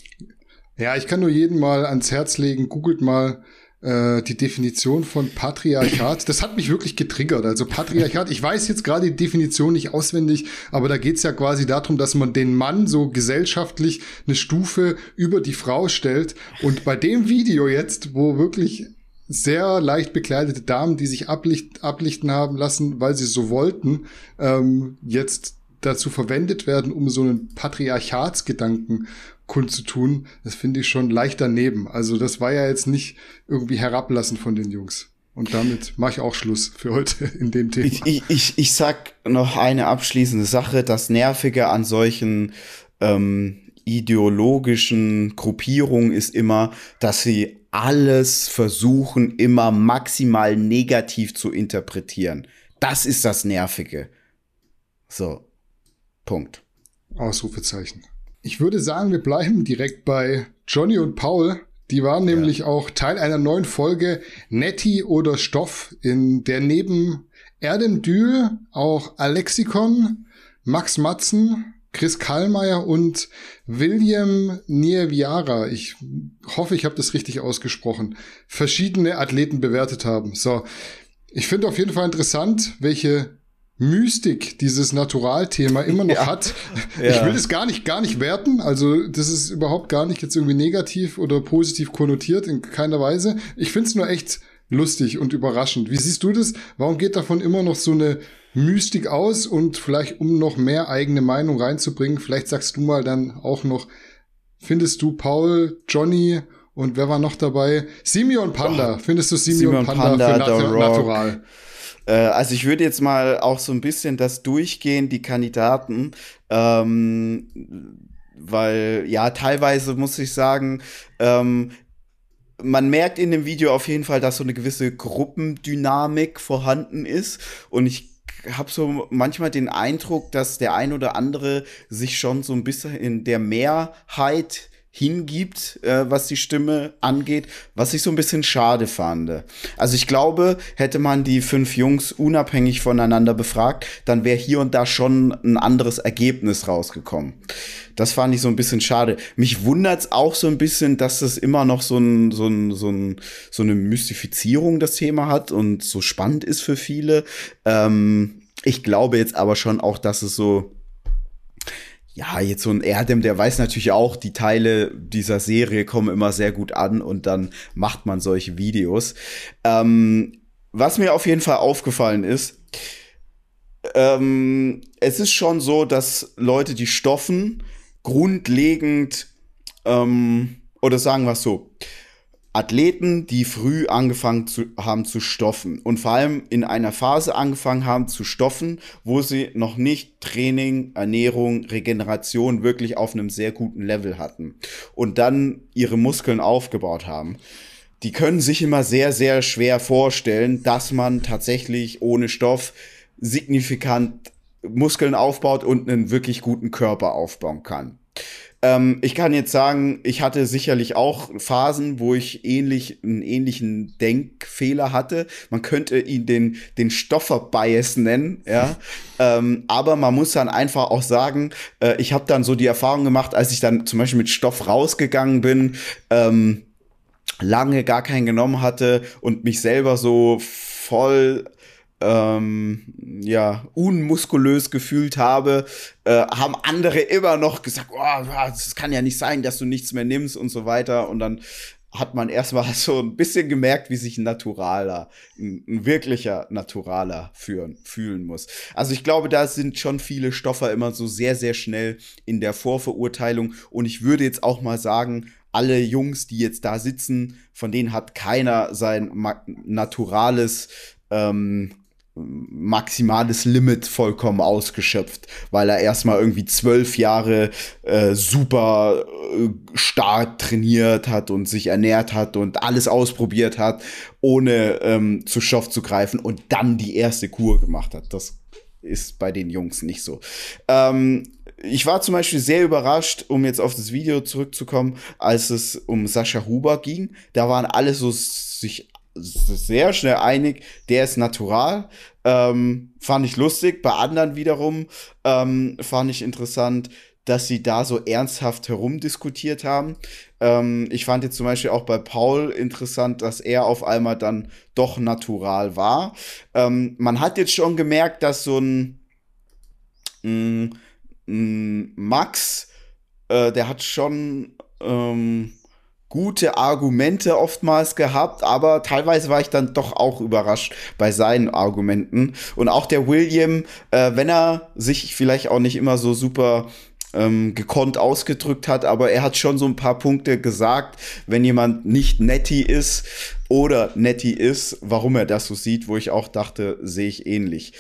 Ja, ich kann nur jeden mal ans Herz legen, googelt mal äh, die Definition von Patriarchat. Das hat mich wirklich getriggert. Also Patriarchat, ich weiß jetzt gerade die Definition nicht auswendig, aber da geht's ja quasi darum, dass man den Mann so gesellschaftlich eine Stufe über die Frau stellt. Und bei dem Video jetzt, wo wirklich sehr leicht bekleidete Damen, die sich ablicht, ablichten haben lassen, weil sie so wollten, ähm, jetzt dazu verwendet werden, um so einen Patriarchatsgedanken kundzutun, das finde ich schon leicht daneben. Also das war ja jetzt nicht irgendwie herablassen von den Jungs. Und damit mache ich auch Schluss für heute in dem Thema. Ich, ich, ich sag noch eine abschließende Sache. Das Nervige an solchen ähm, ideologischen Gruppierungen ist immer, dass sie alles versuchen, immer maximal negativ zu interpretieren. Das ist das Nervige. So. Punkt. Ausrufezeichen. Ich würde sagen, wir bleiben direkt bei Johnny und Paul. Die waren ja. nämlich auch Teil einer neuen Folge Netty oder Stoff, in der neben Erdem Dül auch Alexikon, Max Matzen, Chris Kallmeier und William Nieviara, ich hoffe, ich habe das richtig ausgesprochen, verschiedene Athleten bewertet haben. So, ich finde auf jeden Fall interessant, welche Mystik dieses Naturalthema immer noch ja. hat. Ja. Ich will es gar nicht, gar nicht werten. Also, das ist überhaupt gar nicht jetzt irgendwie negativ oder positiv konnotiert in keiner Weise. Ich finde es nur echt lustig und überraschend. Wie siehst du das? Warum geht davon immer noch so eine Mystik aus? Und vielleicht, um noch mehr eigene Meinung reinzubringen, vielleicht sagst du mal dann auch noch, findest du Paul, Johnny und wer war noch dabei? Simeon Panda. Findest du Simeon, Simeon Panda, Panda, für Nat Natural? Äh, also ich würde jetzt mal auch so ein bisschen das durchgehen, die Kandidaten. Ähm, weil ja, teilweise muss ich sagen, ähm, man merkt in dem Video auf jeden Fall, dass so eine gewisse Gruppendynamik vorhanden ist. Und ich habe so manchmal den Eindruck, dass der ein oder andere sich schon so ein bisschen in der Mehrheit hingibt, äh, was die Stimme angeht, was ich so ein bisschen schade fand. Also ich glaube, hätte man die fünf Jungs unabhängig voneinander befragt, dann wäre hier und da schon ein anderes Ergebnis rausgekommen. Das fand ich so ein bisschen schade. Mich wundert's auch so ein bisschen, dass es immer noch so, ein, so, ein, so, ein, so eine Mystifizierung das Thema hat und so spannend ist für viele. Ähm, ich glaube jetzt aber schon auch, dass es so ja, jetzt so ein Erdem, der weiß natürlich auch, die Teile dieser Serie kommen immer sehr gut an und dann macht man solche Videos. Ähm, was mir auf jeden Fall aufgefallen ist, ähm, es ist schon so, dass Leute, die stoffen, grundlegend, ähm, oder sagen wir es so, Athleten, die früh angefangen zu, haben zu stoffen und vor allem in einer Phase angefangen haben zu stoffen, wo sie noch nicht Training, Ernährung, Regeneration wirklich auf einem sehr guten Level hatten und dann ihre Muskeln aufgebaut haben. Die können sich immer sehr, sehr schwer vorstellen, dass man tatsächlich ohne Stoff signifikant Muskeln aufbaut und einen wirklich guten Körper aufbauen kann. Ähm, ich kann jetzt sagen, ich hatte sicherlich auch Phasen, wo ich ähnlich, einen ähnlichen Denkfehler hatte. Man könnte ihn den, den Stoffer-Bias nennen, ja. ähm, aber man muss dann einfach auch sagen, äh, ich habe dann so die Erfahrung gemacht, als ich dann zum Beispiel mit Stoff rausgegangen bin, ähm, lange gar keinen genommen hatte und mich selber so voll ähm, ja, unmuskulös gefühlt habe, äh, haben andere immer noch gesagt, oh, das kann ja nicht sein, dass du nichts mehr nimmst und so weiter. Und dann hat man erstmal so ein bisschen gemerkt, wie sich ein Naturaler, ein, ein, wirklicher Naturaler führen, fühlen muss. Also ich glaube, da sind schon viele Stoffe immer so sehr, sehr schnell in der Vorverurteilung. Und ich würde jetzt auch mal sagen, alle Jungs, die jetzt da sitzen, von denen hat keiner sein naturales ähm, maximales Limit vollkommen ausgeschöpft, weil er erstmal irgendwie zwölf Jahre äh, super äh, stark trainiert hat und sich ernährt hat und alles ausprobiert hat, ohne ähm, zu Stoff zu greifen und dann die erste Kur gemacht hat. Das ist bei den Jungs nicht so. Ähm, ich war zum Beispiel sehr überrascht, um jetzt auf das Video zurückzukommen, als es um Sascha Huber ging. Da waren alle so sich sehr schnell einig, der ist natural. Ähm, fand ich lustig. Bei anderen wiederum ähm, fand ich interessant, dass sie da so ernsthaft herumdiskutiert haben. Ähm, ich fand jetzt zum Beispiel auch bei Paul interessant, dass er auf einmal dann doch natural war. Ähm, man hat jetzt schon gemerkt, dass so ein, ein, ein Max, äh, der hat schon ähm, gute Argumente oftmals gehabt, aber teilweise war ich dann doch auch überrascht bei seinen Argumenten. Und auch der William, äh, wenn er sich vielleicht auch nicht immer so super ähm, gekonnt ausgedrückt hat, aber er hat schon so ein paar Punkte gesagt, wenn jemand nicht netti ist oder netti ist, warum er das so sieht, wo ich auch dachte, sehe ich ähnlich.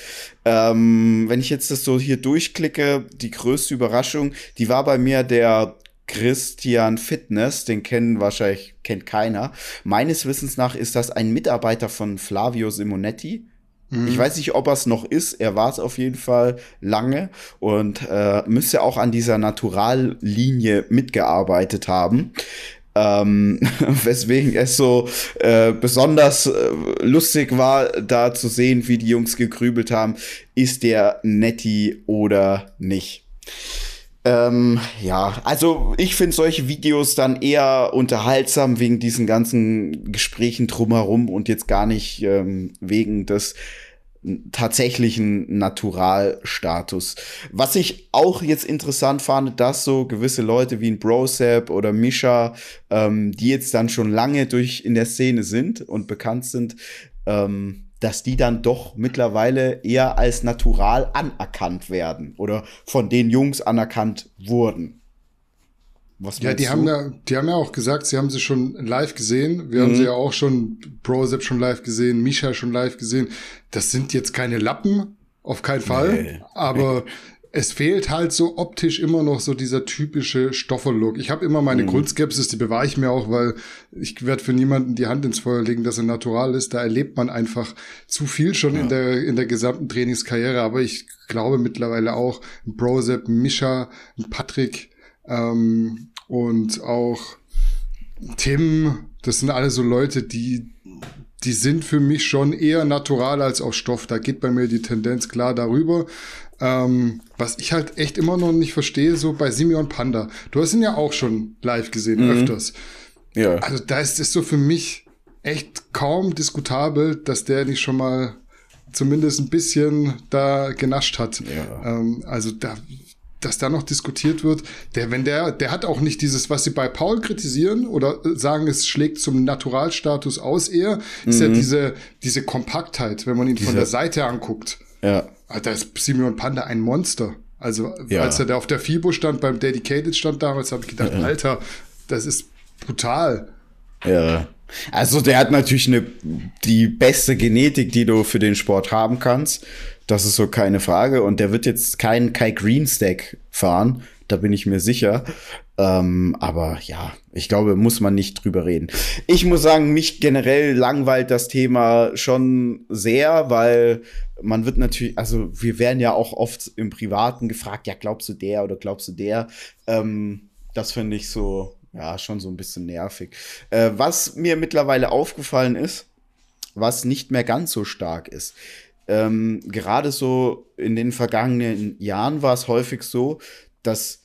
Ähm, wenn ich jetzt das so hier durchklicke, die größte Überraschung, die war bei mir der Christian Fitness, den kennen wahrscheinlich, kennt keiner. Meines Wissens nach ist das ein Mitarbeiter von Flavio Simonetti. Mhm. Ich weiß nicht, ob er es noch ist. Er war es auf jeden Fall lange und äh, müsste auch an dieser Naturallinie mitgearbeitet haben. Ähm, weswegen es so äh, besonders äh, lustig war, da zu sehen, wie die Jungs gegrübelt haben, ist der Netti oder nicht. Ähm, ja, also ich finde solche Videos dann eher unterhaltsam wegen diesen ganzen Gesprächen drumherum und jetzt gar nicht ähm, wegen des tatsächlichen Naturalstatus. Was ich auch jetzt interessant fand, dass so gewisse Leute wie ein Brosep oder Misha, ähm, die jetzt dann schon lange durch in der Szene sind und bekannt sind, ähm, dass die dann doch mittlerweile eher als natural anerkannt werden oder von den Jungs anerkannt wurden. Was ja, die du? haben ja, die haben ja auch gesagt, sie haben sie schon live gesehen. Wir mhm. haben sie ja auch schon, Brosep schon live gesehen, Misha schon live gesehen. Das sind jetzt keine Lappen, auf keinen Fall. Nee. Aber es fehlt halt so optisch immer noch so dieser typische Stoffer-Look. Ich habe immer meine mhm. Grundskepsis, die bewahre ich mir auch, weil ich werde für niemanden die Hand ins Feuer legen, dass er natural ist. Da erlebt man einfach zu viel schon ja. in der in der gesamten Trainingskarriere. Aber ich glaube mittlerweile auch ein Brosep, ein Mischa, ein Patrick ähm, und auch Tim. Das sind alle so Leute, die die sind für mich schon eher natural als auf Stoff. Da geht bei mir die Tendenz klar darüber. Ähm, was ich halt echt immer noch nicht verstehe, so bei Simeon Panda. Du hast ihn ja auch schon live gesehen, mhm. öfters. Ja. Also da ist es so für mich echt kaum diskutabel, dass der nicht schon mal zumindest ein bisschen da genascht hat. Ja. Ähm, also da, dass da noch diskutiert wird, der, wenn der, der hat auch nicht dieses, was sie bei Paul kritisieren oder sagen, es schlägt zum Naturalstatus aus eher, mhm. ist ja mhm. diese, diese Kompaktheit, wenn man ihn diese, von der Seite anguckt. Ja. Da ist Simeon Panda ein Monster. Also, ja. als er da auf der FIBO stand, beim Dedicated stand damals, habe ich gedacht, ja. Alter, das ist brutal. Ja. Also, der hat natürlich eine, die beste Genetik, die du für den Sport haben kannst. Das ist so keine Frage. Und der wird jetzt kein Kai Greenstack fahren. Da bin ich mir sicher. Ähm, aber ja, ich glaube, muss man nicht drüber reden. Ich muss sagen, mich generell langweilt das Thema schon sehr, weil man wird natürlich, also wir werden ja auch oft im Privaten gefragt, ja, glaubst du der oder glaubst du der? Ähm, das finde ich so, ja, schon so ein bisschen nervig. Äh, was mir mittlerweile aufgefallen ist, was nicht mehr ganz so stark ist. Ähm, gerade so in den vergangenen Jahren war es häufig so, dass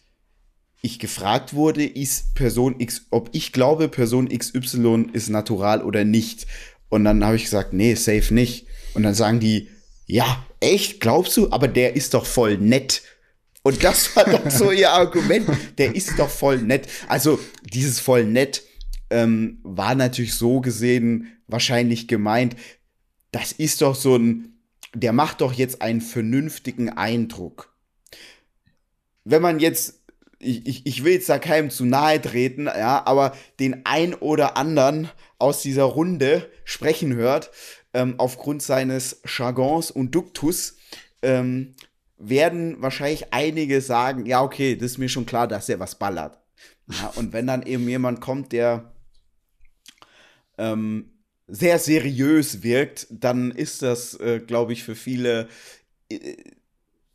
ich gefragt wurde, ist Person X, ob ich glaube, Person XY ist natural oder nicht. Und dann habe ich gesagt, nee, safe nicht. Und dann sagen die, ja, echt, glaubst du? Aber der ist doch voll nett. Und das war doch so ihr Argument. Der ist doch voll nett. Also dieses voll nett ähm, war natürlich so gesehen wahrscheinlich gemeint. Das ist doch so ein, der macht doch jetzt einen vernünftigen Eindruck. Wenn man jetzt ich, ich, will jetzt da keinem zu nahe treten, ja, aber den ein oder anderen aus dieser Runde sprechen hört, ähm, aufgrund seines Jargons und Duktus ähm, werden wahrscheinlich einige sagen, ja, okay, das ist mir schon klar, dass er was ballert. Ja, und wenn dann eben jemand kommt, der ähm, sehr seriös wirkt, dann ist das, äh, glaube ich, für viele äh,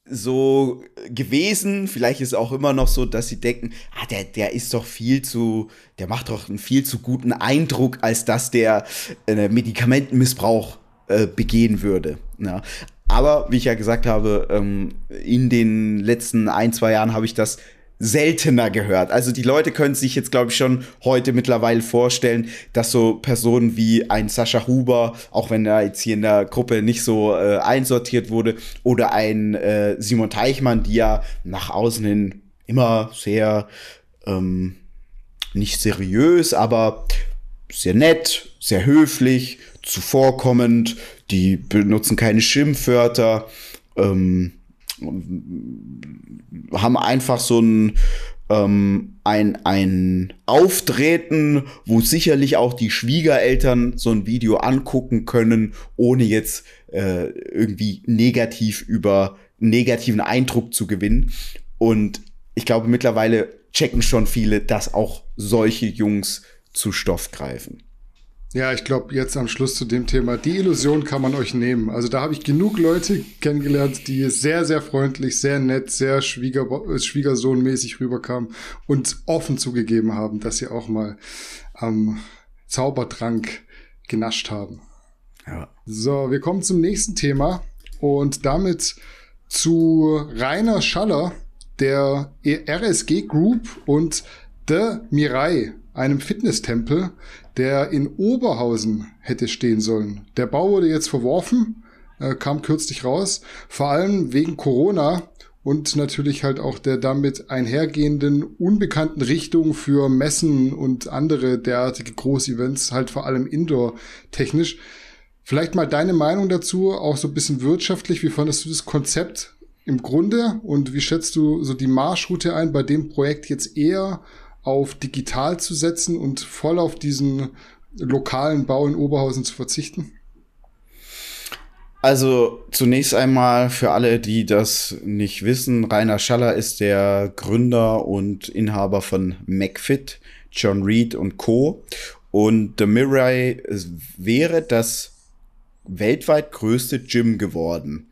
so gewesen. Vielleicht ist es auch immer noch so, dass sie denken, ah, der, der ist doch viel zu, der macht doch einen viel zu guten Eindruck, als dass der äh, Medikamentenmissbrauch äh, begehen würde. Ja. Aber wie ich ja gesagt habe, ähm, in den letzten ein, zwei Jahren habe ich das seltener gehört. Also die Leute können sich jetzt, glaube ich, schon heute mittlerweile vorstellen, dass so Personen wie ein Sascha Huber, auch wenn er jetzt hier in der Gruppe nicht so äh, einsortiert wurde, oder ein äh, Simon Teichmann, die ja nach außen hin immer sehr ähm, nicht seriös, aber sehr nett, sehr höflich, zuvorkommend, die benutzen keine Schimpfwörter, ähm, haben einfach so ein, ähm, ein, ein Auftreten, wo sicherlich auch die Schwiegereltern so ein Video angucken können, ohne jetzt äh, irgendwie negativ über negativen Eindruck zu gewinnen. Und ich glaube, mittlerweile checken schon viele, dass auch solche Jungs zu Stoff greifen. Ja, ich glaube, jetzt am Schluss zu dem Thema, die Illusion kann man euch nehmen. Also da habe ich genug Leute kennengelernt, die sehr, sehr freundlich, sehr nett, sehr Schwieger Schwiegersohnmäßig rüberkamen und offen zugegeben haben, dass sie auch mal am Zaubertrank genascht haben. Ja. So, wir kommen zum nächsten Thema und damit zu Rainer Schaller, der RSG Group und The Mirai, einem Fitnesstempel, der in Oberhausen hätte stehen sollen. Der Bau wurde jetzt verworfen, äh, kam kürzlich raus, vor allem wegen Corona und natürlich halt auch der damit einhergehenden unbekannten Richtung für Messen und andere derartige Großevents, halt vor allem indoor-technisch. Vielleicht mal deine Meinung dazu, auch so ein bisschen wirtschaftlich. Wie fandest du das Konzept im Grunde und wie schätzt du so die Marschroute ein bei dem Projekt jetzt eher auf digital zu setzen und voll auf diesen lokalen Bau in Oberhausen zu verzichten? Also zunächst einmal für alle, die das nicht wissen, Rainer Schaller ist der Gründer und Inhaber von McFit, John Reed und Co. Und The Mirai wäre das weltweit größte Gym geworden.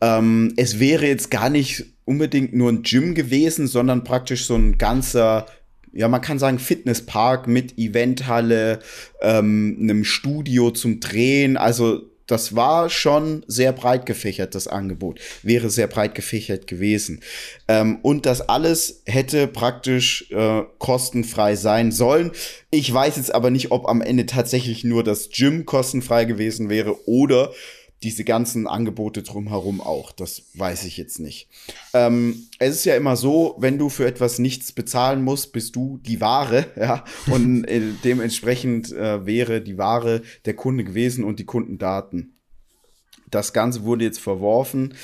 Ähm, es wäre jetzt gar nicht unbedingt nur ein Gym gewesen, sondern praktisch so ein ganzer ja, man kann sagen Fitnesspark mit Eventhalle, ähm, einem Studio zum Drehen, also das war schon sehr breit gefächert, das Angebot. Wäre sehr breit gefächert gewesen. Ähm, und das alles hätte praktisch äh, kostenfrei sein sollen. Ich weiß jetzt aber nicht, ob am Ende tatsächlich nur das Gym kostenfrei gewesen wäre oder diese ganzen Angebote drumherum auch. Das weiß ich jetzt nicht. Ähm, es ist ja immer so, wenn du für etwas nichts bezahlen musst, bist du die Ware, ja. Und äh, dementsprechend äh, wäre die Ware der Kunde gewesen und die Kundendaten. Das Ganze wurde jetzt verworfen.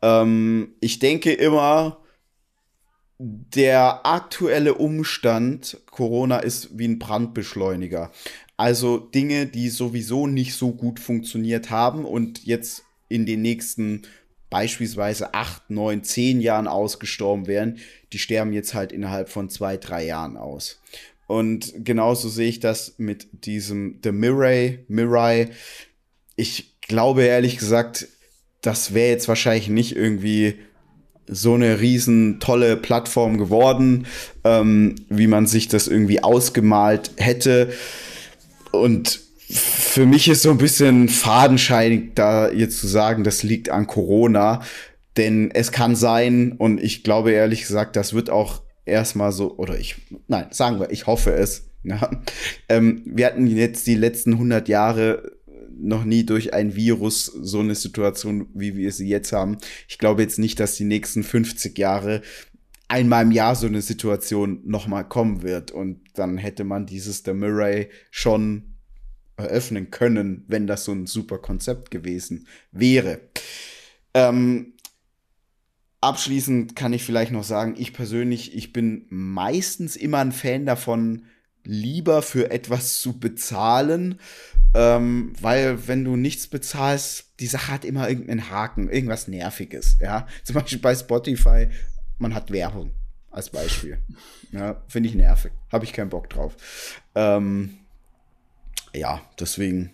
Ähm, ich denke immer, der aktuelle Umstand Corona ist wie ein Brandbeschleuniger. Also Dinge, die sowieso nicht so gut funktioniert haben und jetzt in den nächsten beispielsweise acht, neun, zehn Jahren ausgestorben wären, die sterben jetzt halt innerhalb von zwei, drei Jahren aus. Und genauso sehe ich das mit diesem The Mirai, Mirai. Ich glaube ehrlich gesagt, das wäre jetzt wahrscheinlich nicht irgendwie so eine riesen tolle Plattform geworden, ähm, wie man sich das irgendwie ausgemalt hätte. Und für mich ist so ein bisschen fadenscheinig, da jetzt zu sagen, das liegt an Corona. Denn es kann sein, und ich glaube ehrlich gesagt, das wird auch erstmal so, oder ich, nein, sagen wir, ich hoffe es. Ja. Ähm, wir hatten jetzt die letzten 100 Jahre noch nie durch ein Virus so eine Situation, wie wir sie jetzt haben. Ich glaube jetzt nicht, dass die nächsten 50 Jahre einmal im Jahr so eine Situation nochmal kommen wird. Und dann hätte man dieses The Murray schon eröffnen können, wenn das so ein super Konzept gewesen wäre. Ähm, abschließend kann ich vielleicht noch sagen, ich persönlich, ich bin meistens immer ein Fan davon, lieber für etwas zu bezahlen, ähm, weil wenn du nichts bezahlst, die Sache hat immer irgendeinen Haken, irgendwas Nerviges, ja. Zum Beispiel bei Spotify, man hat Werbung als Beispiel. Ja, finde ich nervig. Habe ich keinen Bock drauf. Ähm, ja, deswegen,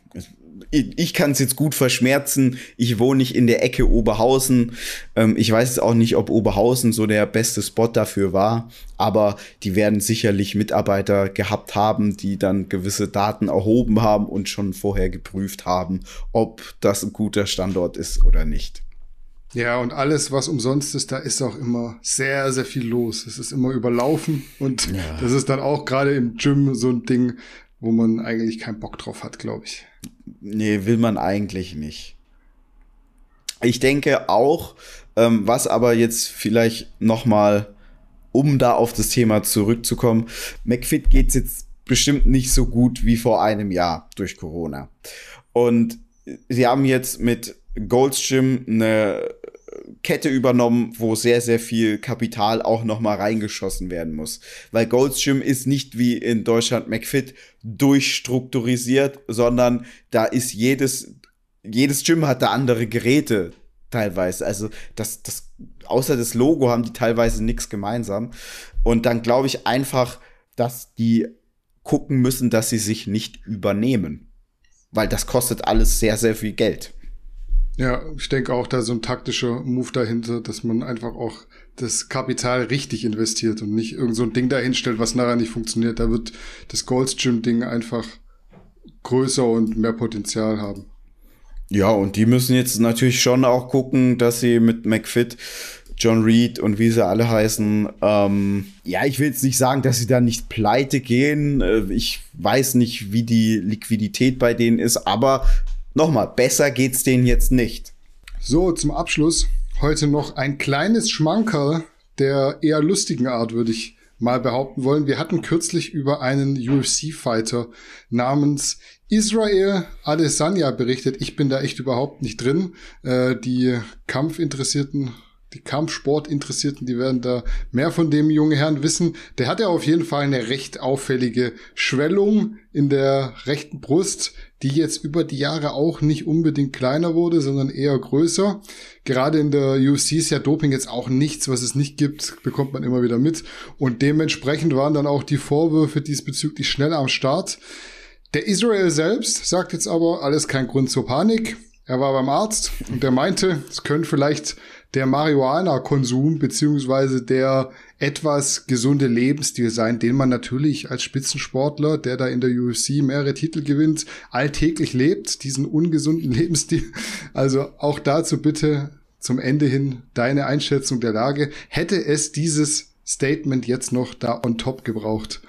ich, kann es jetzt gut verschmerzen. Ich wohne nicht in der Ecke Oberhausen. Ähm, ich weiß auch nicht, ob Oberhausen so der beste Spot dafür war, aber die werden sicherlich Mitarbeiter gehabt haben, die dann gewisse Daten erhoben haben und schon vorher geprüft haben, ob das ein guter Standort ist oder nicht. Ja, und alles, was umsonst ist, da ist auch immer sehr, sehr viel los. Es ist immer überlaufen und ja. das ist dann auch gerade im Gym so ein Ding, wo man eigentlich keinen Bock drauf hat, glaube ich. Nee, will man eigentlich nicht. Ich denke auch, ähm, was aber jetzt vielleicht noch mal, um da auf das Thema zurückzukommen, McFit geht's jetzt bestimmt nicht so gut wie vor einem Jahr durch Corona. Und sie haben jetzt mit Gold's Gym eine Kette übernommen, wo sehr, sehr viel Kapital auch noch mal reingeschossen werden muss. Weil Gold's ist nicht wie in Deutschland McFit durchstrukturisiert, sondern da ist jedes, jedes Gym hat da andere Geräte teilweise. Also das, das, außer das Logo haben die teilweise nichts gemeinsam. Und dann glaube ich einfach, dass die gucken müssen, dass sie sich nicht übernehmen. Weil das kostet alles sehr, sehr viel Geld. Ja, ich denke auch, da so ein taktischer Move dahinter, dass man einfach auch das Kapital richtig investiert und nicht irgend so ein Ding dahinstellt, was nachher nicht funktioniert. Da wird das Gold's Gym Ding einfach größer und mehr Potenzial haben. Ja, und die müssen jetzt natürlich schon auch gucken, dass sie mit McFit, John Reed und wie sie alle heißen, ähm, ja, ich will jetzt nicht sagen, dass sie da nicht pleite gehen. Äh, ich weiß nicht, wie die Liquidität bei denen ist, aber Nochmal, besser geht's denen jetzt nicht. So, zum Abschluss heute noch ein kleines Schmankerl der eher lustigen Art, würde ich mal behaupten wollen. Wir hatten kürzlich über einen UFC-Fighter namens Israel Adesanya berichtet. Ich bin da echt überhaupt nicht drin. Äh, die Kampfinteressierten die Kampfsportinteressierten, die werden da mehr von dem jungen Herrn wissen. Der hat ja auf jeden Fall eine recht auffällige Schwellung in der rechten Brust, die jetzt über die Jahre auch nicht unbedingt kleiner wurde, sondern eher größer. Gerade in der UFC ist ja Doping jetzt auch nichts, was es nicht gibt, bekommt man immer wieder mit. Und dementsprechend waren dann auch die Vorwürfe diesbezüglich schnell am Start. Der Israel selbst sagt jetzt aber, alles kein Grund zur Panik. Er war beim Arzt und der meinte, es könnte vielleicht der Marihuana-Konsum beziehungsweise der etwas gesunde Lebensstil sein, den man natürlich als Spitzensportler, der da in der UFC mehrere Titel gewinnt, alltäglich lebt, diesen ungesunden Lebensstil. Also auch dazu bitte zum Ende hin deine Einschätzung der Lage. Hätte es dieses Statement jetzt noch da on top gebraucht?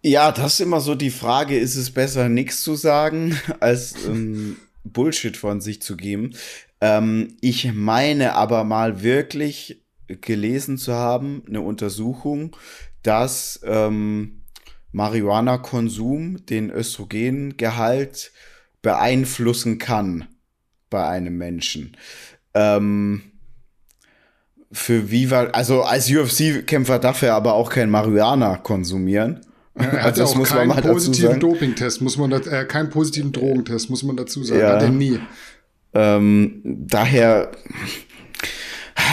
Ja, das ist immer so die Frage, ist es besser, nichts zu sagen, als ähm, Bullshit von sich zu geben. Ähm, ich meine aber mal wirklich gelesen zu haben, eine Untersuchung, dass ähm, Marihuana-Konsum den Östrogengehalt beeinflussen kann bei einem Menschen. Ähm, für wie war, also als UFC-Kämpfer darf er aber auch kein Marihuana konsumieren. Ja, er hat also, auch keinen positiven Dopingtest, muss man das, äh, keinen positiven Drogentest, muss man dazu sagen. Ja. Hat er nie. Ähm, daher,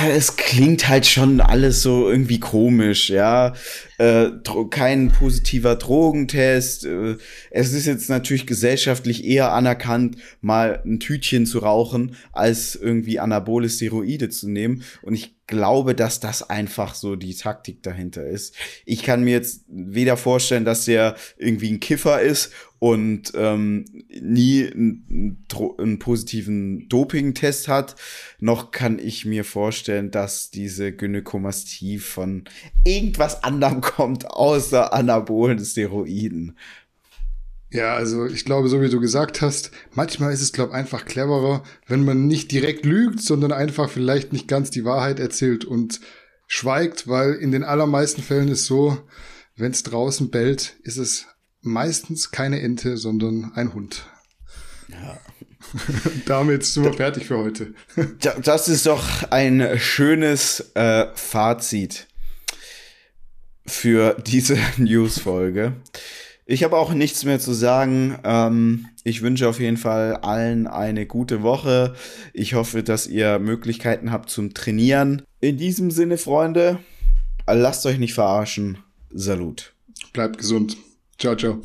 es klingt halt schon alles so irgendwie komisch, ja. Äh, kein positiver Drogentest. Äh, es ist jetzt natürlich gesellschaftlich eher anerkannt, mal ein Tütchen zu rauchen, als irgendwie anabole Steroide zu nehmen. Und ich glaube, dass das einfach so die Taktik dahinter ist. Ich kann mir jetzt weder vorstellen, dass der irgendwie ein Kiffer ist und ähm, nie einen, einen positiven Doping-Test hat, noch kann ich mir vorstellen, dass diese Gynäkomastie von irgendwas anderem kommt, außer anabolen Steroiden. Ja, also ich glaube, so wie du gesagt hast, manchmal ist es, glaube ich, einfach cleverer, wenn man nicht direkt lügt, sondern einfach vielleicht nicht ganz die Wahrheit erzählt und schweigt, weil in den allermeisten Fällen ist so, wenn es draußen bellt, ist es meistens keine Ente, sondern ein Hund. Ja. Damit sind wir fertig für heute. das ist doch ein schönes äh, Fazit für diese News-Folge. Ich habe auch nichts mehr zu sagen. Ähm, ich wünsche auf jeden Fall allen eine gute Woche. Ich hoffe, dass ihr Möglichkeiten habt zum Trainieren. In diesem Sinne, Freunde, lasst euch nicht verarschen. Salut. Bleibt gesund. Ciao, ciao.